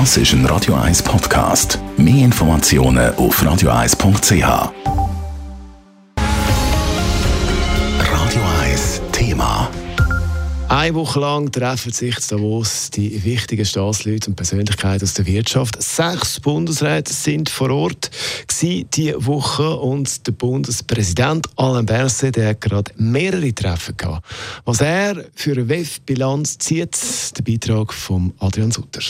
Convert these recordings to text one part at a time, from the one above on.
Das ist ein Radio 1 Podcast. Mehr Informationen auf radio1.ch. Radio 1 Thema. Eine Woche lang treffen sich in Davos die wichtigen Staatsleute und Persönlichkeiten aus der Wirtschaft. Sechs Bundesräte sind vor Ort diese Woche und der Bundespräsident Alain Berset der hat gerade mehrere Treffen gehabt. Was er für eine WEF-Bilanz zieht, der Beitrag von Adrian Sutter.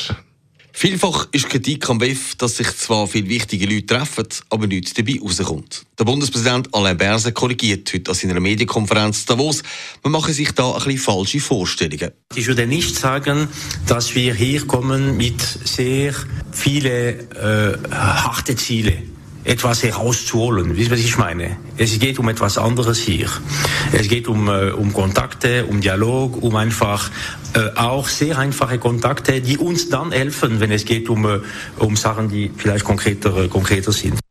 Vielfach ist Kritik am WEF, dass sich zwar viele wichtige Leute treffen, aber nichts dabei rauskommt. Der Bundespräsident Alain Berset korrigiert heute an seiner Medienkonferenz Davos, man mache sich da ein bisschen falsche Vorstellungen. Ich würde nicht sagen, dass wir hier kommen mit sehr vielen äh, harte Ziele etwas herauszuholen. Wisst ihr, was ich meine? Es geht um etwas anderes hier. Es geht um, äh, um Kontakte, um Dialog, um einfach äh, auch sehr einfache Kontakte, die uns dann helfen, wenn es geht um, äh, um Sachen, die vielleicht konkreter, konkreter sind.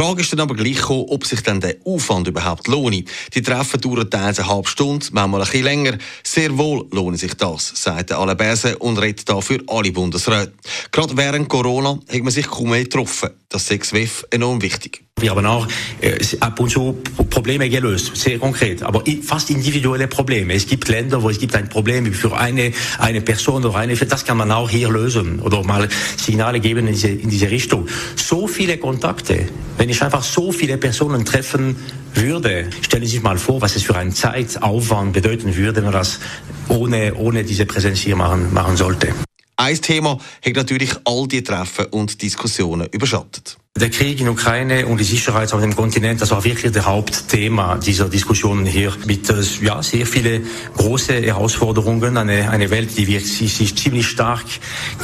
Die Frage ist dann aber gleich gekommen, ob sich dann der Aufwand überhaupt lohnt. Die Treffen dauern teils eine halbe Stunde, manchmal ein bisschen länger. Sehr wohl lohnt sich das, sagt Alain Berset und redet da für alle Bundesräte. Gerade während Corona hat man sich kaum mehr getroffen. Das ist enorm wichtig. Wir haben auch äh, ab und zu Probleme gelöst, sehr konkret, aber fast individuelle Probleme. Es gibt Länder, wo es gibt ein Problem für eine, eine Person oder eine, das kann man auch hier lösen oder mal Signale geben in diese, in diese Richtung. So viele Kontakte, wenn ich einfach so viele Personen treffen würde, stellen Sie sich mal vor, was es für einen Zeitaufwand bedeuten würde, wenn man das ohne, ohne diese Präsenz hier machen, machen sollte. Ein Thema hat natürlich all die Treffen und Diskussionen überschattet. Der Krieg in Ukraine und die Sicherheit auf dem Kontinent, das war wirklich das Hauptthema dieser Diskussionen hier mit äh, ja, sehr viele große Herausforderungen. Eine, eine Welt, die sich, sich ziemlich stark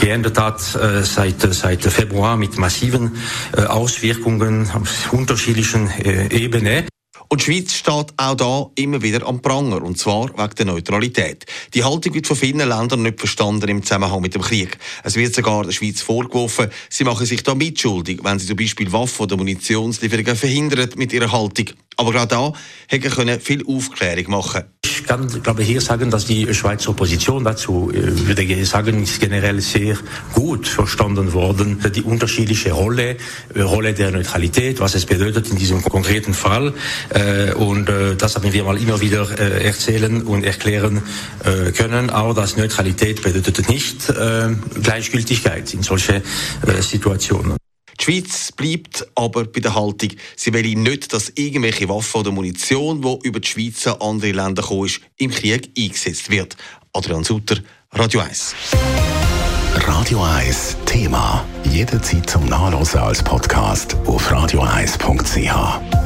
geändert hat äh, seit, seit Februar mit massiven äh, Auswirkungen auf unterschiedlichen äh, Ebenen. Und die Schweiz steht auch da immer wieder am Pranger, und zwar wegen der Neutralität. Die Haltung wird von vielen Ländern nicht verstanden im Zusammenhang mit dem Krieg. Es wird sogar der Schweiz vorgeworfen, sie machen sich da mitschuldig, wenn sie zum Beispiel Waffen- oder Munitionslieferungen verhindern mit ihrer Haltung. Aber gerade da hätte können viel Aufklärung machen ich kann, glaube hier sagen, dass die Schweizer Opposition dazu, äh, würde ich sagen, ist generell sehr gut verstanden worden. Die unterschiedliche Rolle, äh, Rolle der Neutralität, was es bedeutet in diesem konkreten Fall. Äh, und das haben wir mal immer wieder erzählen und erklären können. Auch dass Neutralität bedeutet nicht Gleichgültigkeit in solche Situationen. Die Schweiz bleibt aber bei der Haltung, sie will nicht, dass irgendwelche Waffen oder Munition, die über die Schweiz an andere Länder kommen, im Krieg eingesetzt wird. Adrian Sutter, Radio 1. Radio 1 Thema. Jederzeit zum Nachlesen als Podcast auf radio1.ch.